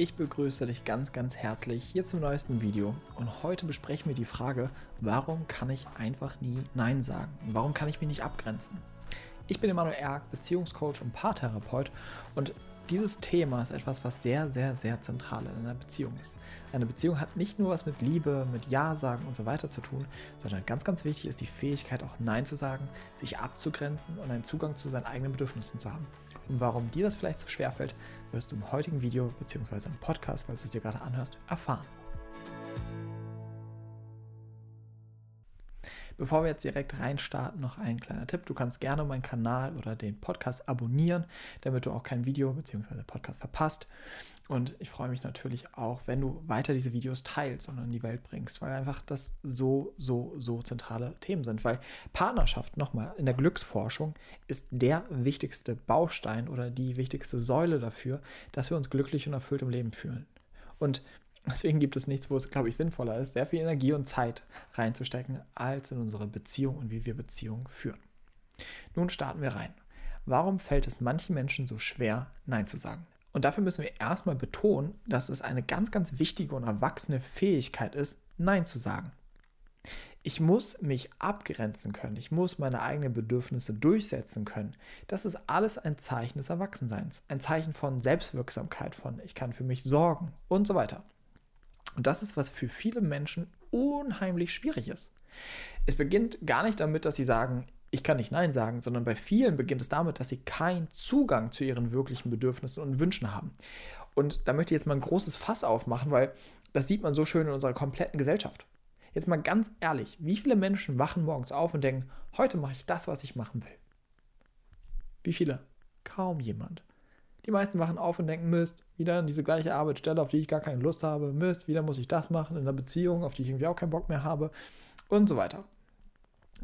Ich begrüße dich ganz, ganz herzlich hier zum neuesten Video und heute besprechen wir die Frage, warum kann ich einfach nie Nein sagen? Warum kann ich mich nicht abgrenzen? Ich bin Emanuel Erk, Beziehungscoach und Paartherapeut und dieses Thema ist etwas, was sehr, sehr, sehr zentral in einer Beziehung ist. Eine Beziehung hat nicht nur was mit Liebe, mit Ja sagen und so weiter zu tun, sondern ganz, ganz wichtig ist die Fähigkeit, auch Nein zu sagen, sich abzugrenzen und einen Zugang zu seinen eigenen Bedürfnissen zu haben. Und warum dir das vielleicht so schwer fällt, wirst du im heutigen Video bzw. im Podcast, falls du es dir gerade anhörst, erfahren. Bevor wir jetzt direkt reinstarten, noch ein kleiner Tipp. Du kannst gerne meinen Kanal oder den Podcast abonnieren, damit du auch kein Video bzw. Podcast verpasst. Und ich freue mich natürlich auch, wenn du weiter diese Videos teilst und in die Welt bringst, weil einfach das so, so, so zentrale Themen sind. Weil Partnerschaft, nochmal, in der Glücksforschung ist der wichtigste Baustein oder die wichtigste Säule dafür, dass wir uns glücklich und erfüllt im Leben fühlen. Und Deswegen gibt es nichts, wo es, glaube ich, sinnvoller ist, sehr viel Energie und Zeit reinzustecken, als in unsere Beziehung und wie wir Beziehungen führen. Nun starten wir rein. Warum fällt es manchen Menschen so schwer, Nein zu sagen? Und dafür müssen wir erstmal betonen, dass es eine ganz, ganz wichtige und erwachsene Fähigkeit ist, Nein zu sagen. Ich muss mich abgrenzen können. Ich muss meine eigenen Bedürfnisse durchsetzen können. Das ist alles ein Zeichen des Erwachsenseins. Ein Zeichen von Selbstwirksamkeit, von ich kann für mich sorgen und so weiter. Und das ist, was für viele Menschen unheimlich schwierig ist. Es beginnt gar nicht damit, dass sie sagen, ich kann nicht Nein sagen, sondern bei vielen beginnt es damit, dass sie keinen Zugang zu ihren wirklichen Bedürfnissen und Wünschen haben. Und da möchte ich jetzt mal ein großes Fass aufmachen, weil das sieht man so schön in unserer kompletten Gesellschaft. Jetzt mal ganz ehrlich, wie viele Menschen wachen morgens auf und denken, heute mache ich das, was ich machen will? Wie viele? Kaum jemand. Die meisten wachen auf und denken, Mist, wieder diese gleiche Arbeitsstelle, auf die ich gar keine Lust habe. Mist, wieder muss ich das machen in einer Beziehung, auf die ich irgendwie auch keinen Bock mehr habe und so weiter.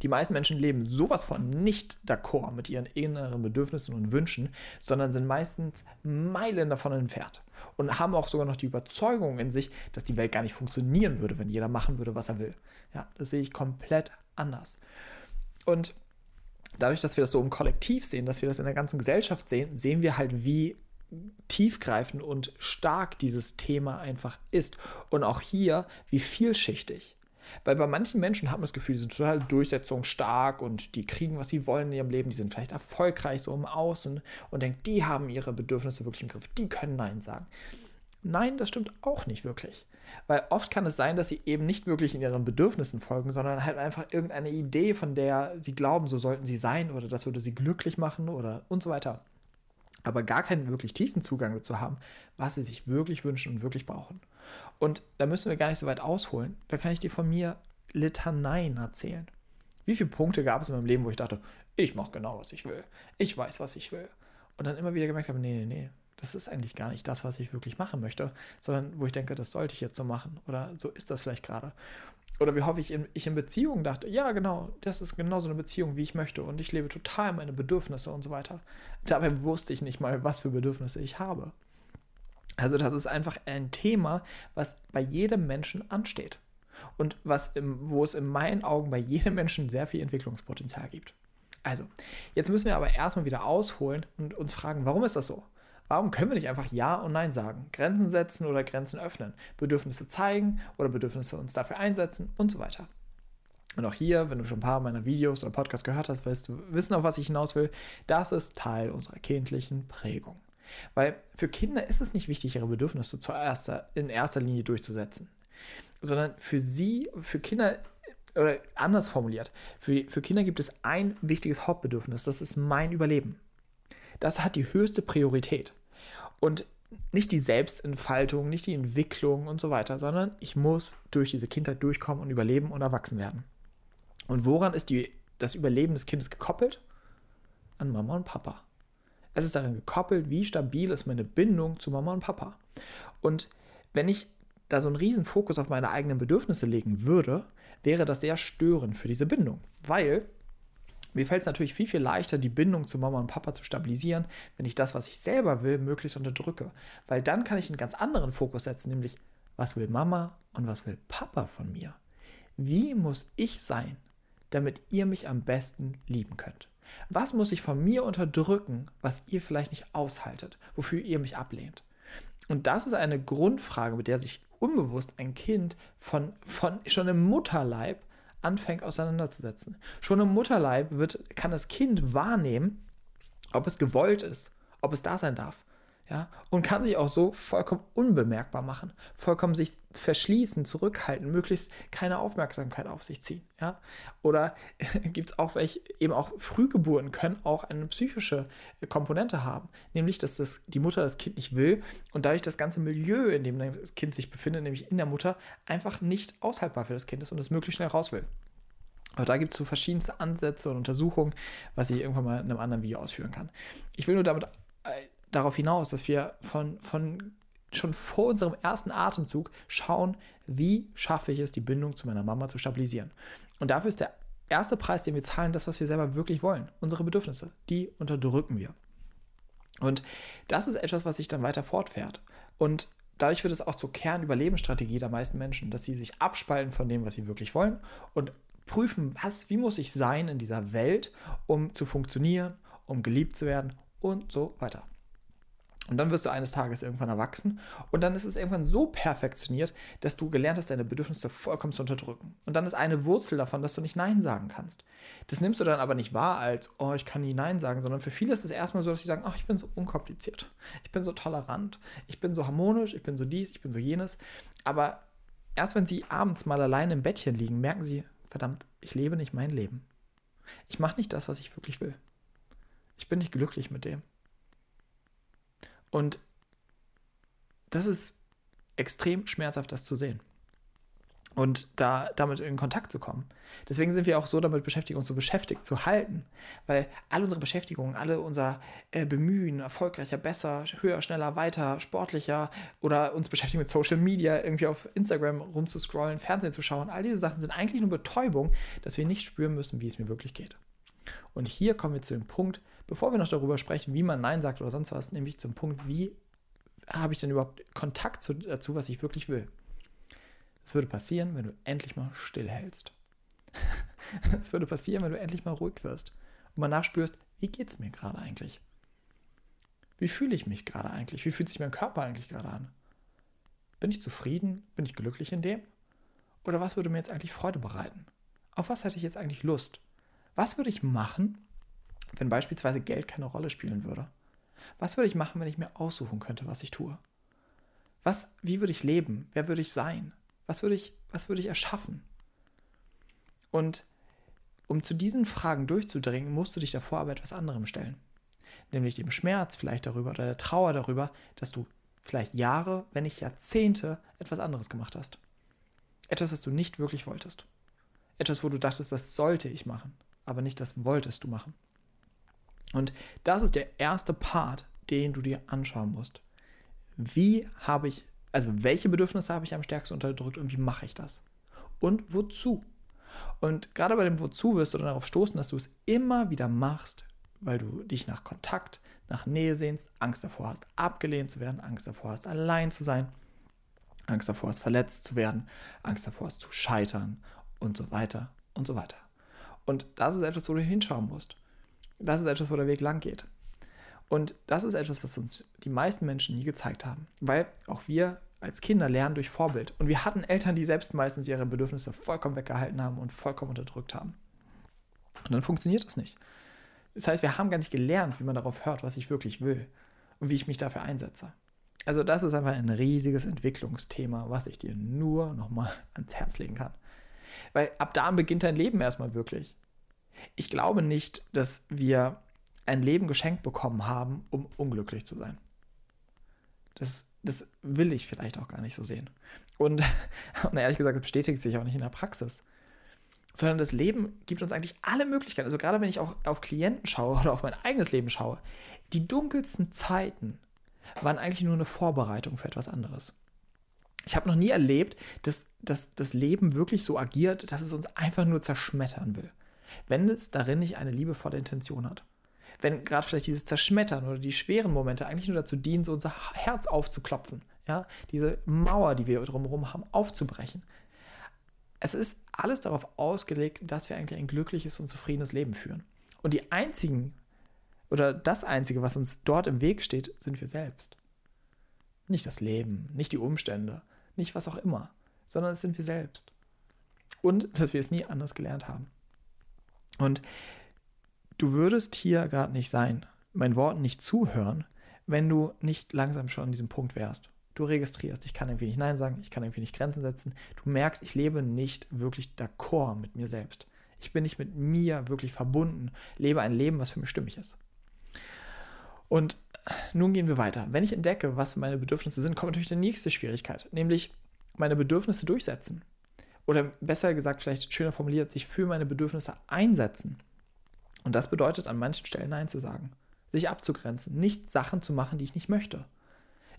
Die meisten Menschen leben sowas von nicht d'accord mit ihren inneren Bedürfnissen und Wünschen, sondern sind meistens Meilen davon entfernt und haben auch sogar noch die Überzeugung in sich, dass die Welt gar nicht funktionieren würde, wenn jeder machen würde, was er will. Ja, das sehe ich komplett anders. Und dadurch, dass wir das so im Kollektiv sehen, dass wir das in der ganzen Gesellschaft sehen, sehen wir halt, wie tiefgreifend und stark dieses Thema einfach ist. Und auch hier, wie vielschichtig. Weil bei manchen Menschen hat man das Gefühl, die sind total durchsetzungsstark und die kriegen, was sie wollen in ihrem Leben, die sind vielleicht erfolgreich so im Außen und denkt, die haben ihre Bedürfnisse wirklich im Griff, die können Nein sagen. Nein, das stimmt auch nicht wirklich. Weil oft kann es sein, dass sie eben nicht wirklich in ihren Bedürfnissen folgen, sondern halt einfach irgendeine Idee, von der sie glauben, so sollten sie sein oder das würde sie glücklich machen oder und so weiter. Aber gar keinen wirklich tiefen Zugang dazu haben, was sie sich wirklich wünschen und wirklich brauchen. Und da müssen wir gar nicht so weit ausholen. Da kann ich dir von mir Litaneien erzählen. Wie viele Punkte gab es in meinem Leben, wo ich dachte, ich mache genau, was ich will. Ich weiß, was ich will. Und dann immer wieder gemerkt habe, nee, nee, nee, das ist eigentlich gar nicht das, was ich wirklich machen möchte, sondern wo ich denke, das sollte ich jetzt so machen oder so ist das vielleicht gerade. Oder wie hoffe ich in, ich in Beziehungen dachte, ja, genau, das ist genau so eine Beziehung, wie ich möchte und ich lebe total meine Bedürfnisse und so weiter. Dabei wusste ich nicht mal, was für Bedürfnisse ich habe. Also das ist einfach ein Thema, was bei jedem Menschen ansteht und was im, wo es in meinen Augen bei jedem Menschen sehr viel Entwicklungspotenzial gibt. Also, jetzt müssen wir aber erstmal wieder ausholen und uns fragen, warum ist das so? Warum können wir nicht einfach Ja und Nein sagen? Grenzen setzen oder Grenzen öffnen? Bedürfnisse zeigen oder Bedürfnisse uns dafür einsetzen und so weiter. Und auch hier, wenn du schon ein paar meiner Videos oder Podcasts gehört hast, wirst du wissen, auf was ich hinaus will. Das ist Teil unserer kindlichen Prägung. Weil für Kinder ist es nicht wichtig, ihre Bedürfnisse zuerst in erster Linie durchzusetzen, sondern für sie, für Kinder oder anders formuliert, für, für Kinder gibt es ein wichtiges Hauptbedürfnis, das ist mein Überleben. Das hat die höchste Priorität. Und nicht die Selbstentfaltung, nicht die Entwicklung und so weiter, sondern ich muss durch diese Kindheit durchkommen und überleben und erwachsen werden. Und woran ist die, das Überleben des Kindes gekoppelt? An Mama und Papa. Es ist daran gekoppelt, wie stabil ist meine Bindung zu Mama und Papa. Und wenn ich da so einen riesen Fokus auf meine eigenen Bedürfnisse legen würde, wäre das sehr störend für diese Bindung. Weil mir fällt es natürlich viel, viel leichter, die Bindung zu Mama und Papa zu stabilisieren, wenn ich das, was ich selber will, möglichst unterdrücke. Weil dann kann ich einen ganz anderen Fokus setzen, nämlich, was will Mama und was will Papa von mir? Wie muss ich sein, damit ihr mich am besten lieben könnt? Was muss ich von mir unterdrücken, was ihr vielleicht nicht aushaltet, wofür ihr mich ablehnt? Und das ist eine Grundfrage, mit der sich unbewusst ein Kind von, von schon im Mutterleib anfängt auseinanderzusetzen. Schon im Mutterleib wird, kann das Kind wahrnehmen, ob es gewollt ist, ob es da sein darf. Ja, und kann sich auch so vollkommen unbemerkbar machen, vollkommen sich verschließen, zurückhalten, möglichst keine Aufmerksamkeit auf sich ziehen. Ja, oder gibt es auch welche, eben auch Frühgeburten können auch eine psychische Komponente haben, nämlich, dass das, die Mutter das Kind nicht will und dadurch das ganze Milieu, in dem das Kind sich befindet, nämlich in der Mutter, einfach nicht aushaltbar für das Kind ist und es möglichst schnell raus will. Aber da gibt es so verschiedenste Ansätze und Untersuchungen, was ich irgendwann mal in einem anderen Video ausführen kann. Ich will nur damit äh, darauf hinaus, dass wir von, von schon vor unserem ersten Atemzug schauen, wie schaffe ich es, die Bindung zu meiner Mama zu stabilisieren. Und dafür ist der erste Preis, den wir zahlen, das, was wir selber wirklich wollen. Unsere Bedürfnisse, die unterdrücken wir. Und das ist etwas, was sich dann weiter fortfährt. Und dadurch wird es auch zur Kernüberlebensstrategie der meisten Menschen, dass sie sich abspalten von dem, was sie wirklich wollen und prüfen, was, wie muss ich sein in dieser Welt, um zu funktionieren, um geliebt zu werden und so weiter. Und dann wirst du eines Tages irgendwann erwachsen und dann ist es irgendwann so perfektioniert, dass du gelernt hast, deine Bedürfnisse vollkommen zu unterdrücken. Und dann ist eine Wurzel davon, dass du nicht Nein sagen kannst. Das nimmst du dann aber nicht wahr als, oh, ich kann nie Nein sagen, sondern für viele ist es erstmal so, dass sie sagen, ach, ich bin so unkompliziert, ich bin so tolerant, ich bin so harmonisch, ich bin so dies, ich bin so jenes. Aber erst wenn sie abends mal alleine im Bettchen liegen, merken sie, verdammt, ich lebe nicht mein Leben. Ich mache nicht das, was ich wirklich will. Ich bin nicht glücklich mit dem. Und das ist extrem schmerzhaft, das zu sehen und da damit in Kontakt zu kommen. Deswegen sind wir auch so damit beschäftigt, uns so beschäftigt zu halten, weil all unsere Beschäftigungen, alle unser äh, Bemühen, erfolgreicher, besser, höher, schneller, weiter, sportlicher oder uns beschäftigen mit Social Media, irgendwie auf Instagram rumzuscrollen, Fernsehen zu schauen, all diese Sachen sind eigentlich nur Betäubung, dass wir nicht spüren müssen, wie es mir wirklich geht. Und hier kommen wir zu dem Punkt, bevor wir noch darüber sprechen, wie man Nein sagt oder sonst was, nämlich zum Punkt, wie habe ich denn überhaupt Kontakt zu, dazu, was ich wirklich will. Das würde passieren, wenn du endlich mal stillhältst. Das würde passieren, wenn du endlich mal ruhig wirst und mal nachspürst, wie geht es mir gerade eigentlich? Wie fühle ich mich gerade eigentlich? Wie fühlt sich mein Körper eigentlich gerade an? Bin ich zufrieden? Bin ich glücklich in dem? Oder was würde mir jetzt eigentlich Freude bereiten? Auf was hätte ich jetzt eigentlich Lust? Was würde ich machen, wenn beispielsweise Geld keine Rolle spielen würde? Was würde ich machen, wenn ich mir aussuchen könnte, was ich tue? Was, wie würde ich leben? Wer würde ich sein? Was würde ich, was würde ich erschaffen? Und um zu diesen Fragen durchzudringen, musst du dich davor aber etwas anderem stellen. Nämlich dem Schmerz vielleicht darüber oder der Trauer darüber, dass du vielleicht Jahre, wenn nicht Jahrzehnte etwas anderes gemacht hast. Etwas, was du nicht wirklich wolltest. Etwas, wo du dachtest, das sollte ich machen, aber nicht das wolltest du machen. Und das ist der erste Part, den du dir anschauen musst. Wie habe ich also welche Bedürfnisse habe ich am stärksten unterdrückt und wie mache ich das? Und wozu? Und gerade bei dem Wozu wirst du dann darauf stoßen, dass du es immer wieder machst, weil du dich nach Kontakt, nach Nähe sehnst, Angst davor hast, abgelehnt zu werden, Angst davor hast, allein zu sein, Angst davor hast, verletzt zu werden, Angst davor hast, zu scheitern und so weiter und so weiter. Und das ist etwas, wo du hinschauen musst. Das ist etwas, wo der Weg lang geht. Und das ist etwas, was uns die meisten Menschen nie gezeigt haben. Weil auch wir als Kinder lernen durch Vorbild. Und wir hatten Eltern, die selbst meistens ihre Bedürfnisse vollkommen weggehalten haben und vollkommen unterdrückt haben. Und dann funktioniert das nicht. Das heißt, wir haben gar nicht gelernt, wie man darauf hört, was ich wirklich will und wie ich mich dafür einsetze. Also das ist einfach ein riesiges Entwicklungsthema, was ich dir nur nochmal ans Herz legen kann. Weil ab da beginnt dein Leben erstmal wirklich. Ich glaube nicht, dass wir ein Leben geschenkt bekommen haben, um unglücklich zu sein. Das das will ich vielleicht auch gar nicht so sehen. Und, und ehrlich gesagt, das bestätigt sich auch nicht in der Praxis. Sondern das Leben gibt uns eigentlich alle Möglichkeiten. Also gerade wenn ich auch auf Klienten schaue oder auf mein eigenes Leben schaue, die dunkelsten Zeiten waren eigentlich nur eine Vorbereitung für etwas anderes. Ich habe noch nie erlebt, dass, dass das Leben wirklich so agiert, dass es uns einfach nur zerschmettern will. Wenn es darin nicht eine liebevolle Intention hat wenn gerade vielleicht dieses Zerschmettern oder die schweren Momente eigentlich nur dazu dienen, so unser Herz aufzuklopfen, ja, diese Mauer, die wir drumherum haben, aufzubrechen. Es ist alles darauf ausgelegt, dass wir eigentlich ein glückliches und zufriedenes Leben führen. Und die einzigen oder das einzige, was uns dort im Weg steht, sind wir selbst. Nicht das Leben, nicht die Umstände, nicht was auch immer, sondern es sind wir selbst. Und dass wir es nie anders gelernt haben. Und du würdest hier gerade nicht sein, meinen Worten nicht zuhören, wenn du nicht langsam schon an diesem Punkt wärst. Du registrierst, ich kann irgendwie nicht Nein sagen, ich kann irgendwie nicht Grenzen setzen. Du merkst, ich lebe nicht wirklich d'accord mit mir selbst. Ich bin nicht mit mir wirklich verbunden, lebe ein Leben, was für mich stimmig ist. Und nun gehen wir weiter. Wenn ich entdecke, was meine Bedürfnisse sind, kommt natürlich die nächste Schwierigkeit, nämlich meine Bedürfnisse durchsetzen. Oder besser gesagt, vielleicht schöner formuliert, sich für meine Bedürfnisse einsetzen. Und das bedeutet, an manchen Stellen Nein zu sagen, sich abzugrenzen, nicht Sachen zu machen, die ich nicht möchte.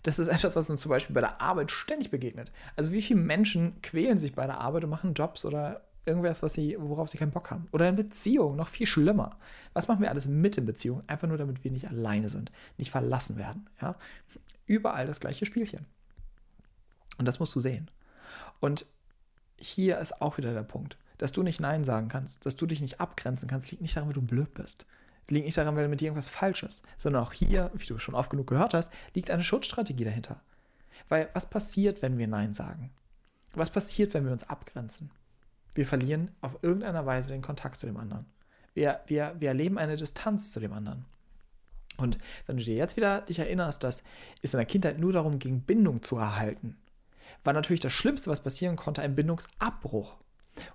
Das ist etwas, was uns zum Beispiel bei der Arbeit ständig begegnet. Also wie viele Menschen quälen sich bei der Arbeit und machen Jobs oder irgendwas, was sie, worauf sie keinen Bock haben. Oder in Beziehung, noch viel schlimmer. Was machen wir alles mit in Beziehung? Einfach nur, damit wir nicht alleine sind, nicht verlassen werden. Ja? Überall das gleiche Spielchen. Und das musst du sehen. Und hier ist auch wieder der Punkt, dass du nicht Nein sagen kannst, dass du dich nicht abgrenzen kannst, liegt nicht daran, weil du blöd bist liegt nicht daran, weil mit dir irgendwas falsch ist, sondern auch hier, wie du schon oft genug gehört hast, liegt eine Schutzstrategie dahinter. Weil was passiert, wenn wir Nein sagen? Was passiert, wenn wir uns abgrenzen? Wir verlieren auf irgendeiner Weise den Kontakt zu dem anderen. Wir, wir, wir erleben eine Distanz zu dem anderen. Und wenn du dir jetzt wieder dich erinnerst, dass es in der Kindheit nur darum ging, Bindung zu erhalten, war natürlich das Schlimmste, was passieren konnte, ein Bindungsabbruch.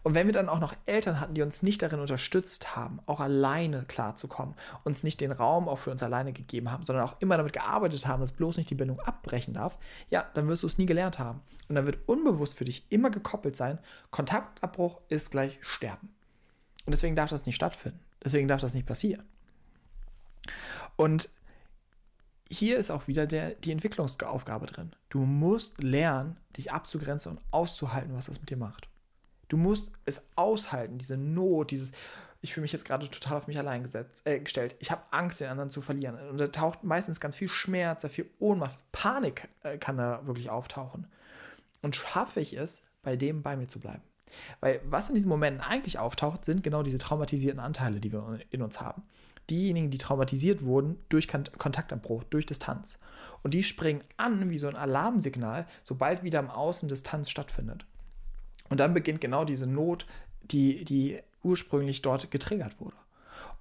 Und wenn wir dann auch noch Eltern hatten, die uns nicht darin unterstützt haben, auch alleine klarzukommen, uns nicht den Raum auch für uns alleine gegeben haben, sondern auch immer damit gearbeitet haben, dass bloß nicht die Bindung abbrechen darf, ja, dann wirst du es nie gelernt haben. Und dann wird unbewusst für dich immer gekoppelt sein, Kontaktabbruch ist gleich Sterben. Und deswegen darf das nicht stattfinden. Deswegen darf das nicht passieren. Und hier ist auch wieder der, die Entwicklungsaufgabe drin. Du musst lernen, dich abzugrenzen und auszuhalten, was das mit dir macht. Du musst es aushalten, diese Not, dieses, ich fühle mich jetzt gerade total auf mich allein gesetzt, äh, gestellt. Ich habe Angst, den anderen zu verlieren. Und da taucht meistens ganz viel Schmerz, sehr viel Ohnmacht, Panik äh, kann da wirklich auftauchen. Und schaffe ich es, bei dem bei mir zu bleiben. Weil was in diesen Momenten eigentlich auftaucht, sind genau diese traumatisierten Anteile, die wir in uns haben. Diejenigen, die traumatisiert wurden durch Kontaktabbruch, durch Distanz. Und die springen an wie so ein Alarmsignal, sobald wieder im Außen Distanz stattfindet. Und dann beginnt genau diese Not, die, die ursprünglich dort getriggert wurde.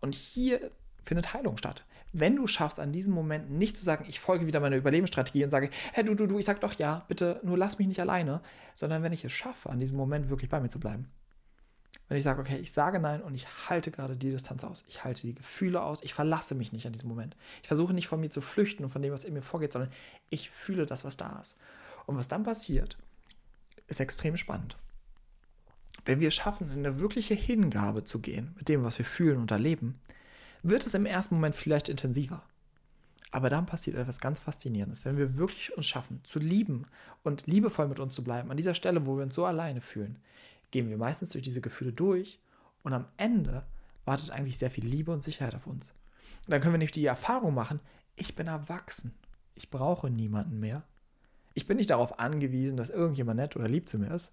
Und hier findet Heilung statt. Wenn du schaffst, an diesem Moment nicht zu sagen, ich folge wieder meiner Überlebensstrategie und sage, hey, du, du, du, ich sag doch ja, bitte, nur lass mich nicht alleine, sondern wenn ich es schaffe, an diesem Moment wirklich bei mir zu bleiben. Wenn ich sage, okay, ich sage nein und ich halte gerade die Distanz aus, ich halte die Gefühle aus, ich verlasse mich nicht an diesem Moment. Ich versuche nicht von mir zu flüchten und von dem, was in mir vorgeht, sondern ich fühle das, was da ist. Und was dann passiert, ist extrem spannend. Wenn wir schaffen, in eine wirkliche Hingabe zu gehen mit dem, was wir fühlen und erleben, wird es im ersten Moment vielleicht intensiver. Aber dann passiert etwas ganz Faszinierendes. Wenn wir wirklich uns schaffen, zu lieben und liebevoll mit uns zu bleiben, an dieser Stelle, wo wir uns so alleine fühlen, gehen wir meistens durch diese Gefühle durch und am Ende wartet eigentlich sehr viel Liebe und Sicherheit auf uns. Und dann können wir nicht die Erfahrung machen, ich bin erwachsen, ich brauche niemanden mehr. Ich bin nicht darauf angewiesen, dass irgendjemand nett oder lieb zu mir ist,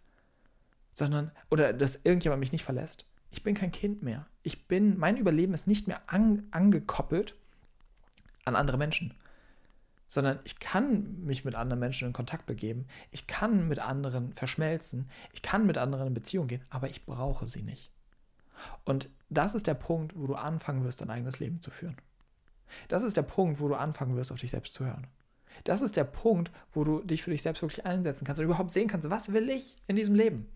sondern, oder dass irgendjemand mich nicht verlässt. Ich bin kein Kind mehr. Ich bin, mein Überleben ist nicht mehr an, angekoppelt an andere Menschen, sondern ich kann mich mit anderen Menschen in Kontakt begeben. Ich kann mit anderen verschmelzen. Ich kann mit anderen in Beziehung gehen, aber ich brauche sie nicht. Und das ist der Punkt, wo du anfangen wirst, dein eigenes Leben zu führen. Das ist der Punkt, wo du anfangen wirst, auf dich selbst zu hören. Das ist der Punkt, wo du dich für dich selbst wirklich einsetzen kannst und überhaupt sehen kannst, was will ich in diesem Leben?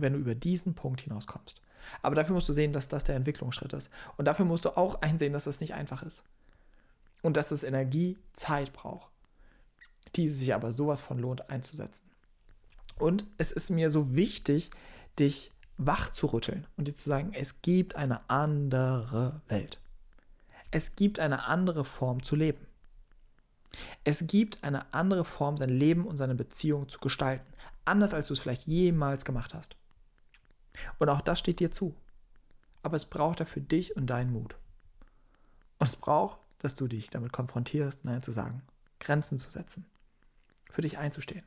wenn du über diesen Punkt hinauskommst. Aber dafür musst du sehen, dass das der Entwicklungsschritt ist. Und dafür musst du auch einsehen, dass das nicht einfach ist. Und dass das Energie Zeit braucht, die sich aber sowas von lohnt einzusetzen. Und es ist mir so wichtig, dich wach zu rütteln und dir zu sagen, es gibt eine andere Welt. Es gibt eine andere Form zu leben. Es gibt eine andere Form, sein Leben und seine Beziehung zu gestalten. Anders als du es vielleicht jemals gemacht hast. Und auch das steht dir zu. Aber es braucht dafür dich und deinen Mut. Und es braucht, dass du dich damit konfrontierst, Nein zu sagen, Grenzen zu setzen, für dich einzustehen.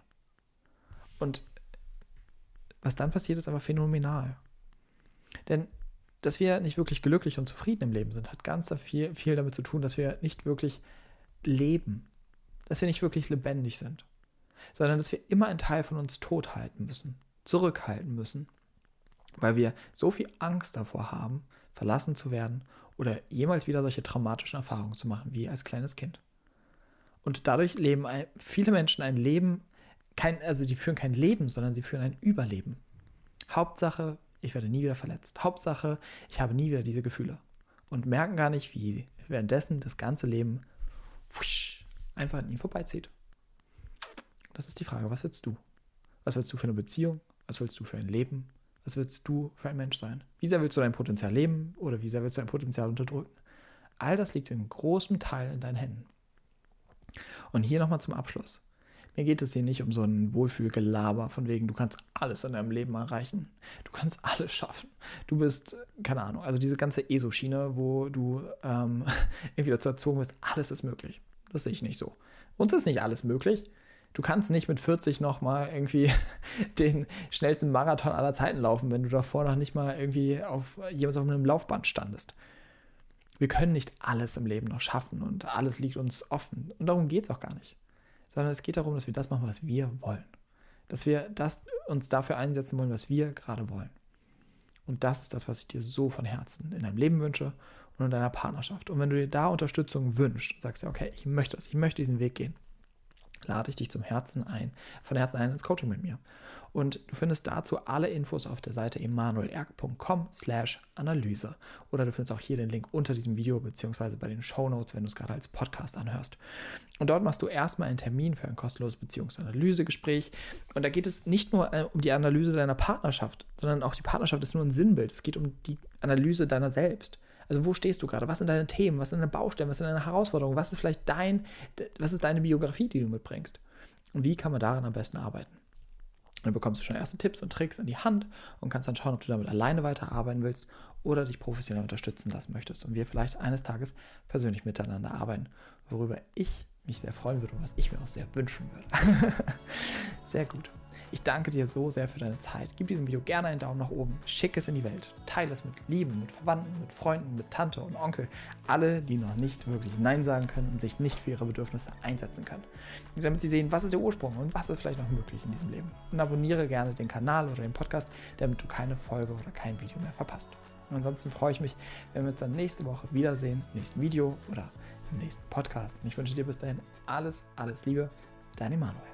Und was dann passiert, ist aber phänomenal. Denn dass wir nicht wirklich glücklich und zufrieden im Leben sind, hat ganz viel, viel damit zu tun, dass wir nicht wirklich leben. dass wir nicht wirklich lebendig sind, sondern dass wir immer einen Teil von uns tot halten müssen, zurückhalten müssen, weil wir so viel Angst davor haben, verlassen zu werden oder jemals wieder solche traumatischen Erfahrungen zu machen wie als kleines Kind. Und dadurch leben viele Menschen ein Leben, kein, also die führen kein Leben, sondern sie führen ein Überleben. Hauptsache, ich werde nie wieder verletzt. Hauptsache, ich habe nie wieder diese Gefühle. Und merken gar nicht, wie währenddessen das ganze Leben einfach an ihnen vorbeizieht. Das ist die Frage, was willst du? Was willst du für eine Beziehung? Was willst du für ein Leben? Was willst du für ein Mensch sein? Wie sehr willst du dein Potenzial leben oder wie sehr willst du dein Potenzial unterdrücken? All das liegt in großem Teil in deinen Händen. Und hier nochmal zum Abschluss. Mir geht es hier nicht um so ein Wohlfühlgelaber von wegen, du kannst alles in deinem Leben erreichen. Du kannst alles schaffen. Du bist, keine Ahnung, also diese ganze ESO-Schiene, wo du ähm, irgendwie dazu erzogen wirst, alles ist möglich. Das sehe ich nicht so. Uns ist nicht alles möglich. Du kannst nicht mit 40 nochmal irgendwie den schnellsten Marathon aller Zeiten laufen, wenn du davor noch nicht mal irgendwie auf jemals auf einem Laufband standest. Wir können nicht alles im Leben noch schaffen und alles liegt uns offen. Und darum geht es auch gar nicht. Sondern es geht darum, dass wir das machen, was wir wollen. Dass wir das, uns dafür einsetzen wollen, was wir gerade wollen. Und das ist das, was ich dir so von Herzen in deinem Leben wünsche und in deiner Partnerschaft. Und wenn du dir da Unterstützung wünschst, sagst du, okay, ich möchte das, ich möchte diesen Weg gehen, lade ich dich zum Herzen ein, von Herzen ein ins Coaching mit mir. Und du findest dazu alle Infos auf der Seite emanuelerg.com slash Analyse. Oder du findest auch hier den Link unter diesem Video beziehungsweise bei den Show Notes, wenn du es gerade als Podcast anhörst. Und dort machst du erstmal einen Termin für ein kostenloses Beziehungsanalysegespräch. Und da geht es nicht nur äh, um die Analyse deiner Partnerschaft, sondern auch die Partnerschaft ist nur ein Sinnbild. Es geht um die Analyse deiner selbst. Also wo stehst du gerade? Was sind deine Themen? Was sind deine Baustellen? Was sind deine Herausforderungen? Was ist vielleicht dein, was ist deine Biografie, die du mitbringst? Und wie kann man daran am besten arbeiten? Dann bekommst du schon erste Tipps und Tricks in die Hand und kannst dann schauen, ob du damit alleine weiterarbeiten willst oder dich professionell unterstützen lassen möchtest und wir vielleicht eines Tages persönlich miteinander arbeiten, worüber ich mich sehr freuen würde und was ich mir auch sehr wünschen würde. sehr gut. Ich danke dir so sehr für deine Zeit. Gib diesem Video gerne einen Daumen nach oben, schick es in die Welt, teile es mit Lieben, mit Verwandten, mit Freunden, mit Tante und Onkel, alle, die noch nicht wirklich Nein sagen können und sich nicht für ihre Bedürfnisse einsetzen können. Damit sie sehen, was ist der Ursprung und was ist vielleicht noch möglich in diesem Leben. Und abonniere gerne den Kanal oder den Podcast, damit du keine Folge oder kein Video mehr verpasst. Und ansonsten freue ich mich, wenn wir uns dann nächste Woche wiedersehen, im nächsten Video oder im nächsten Podcast. Und ich wünsche dir bis dahin alles, alles Liebe. Dein Emanuel.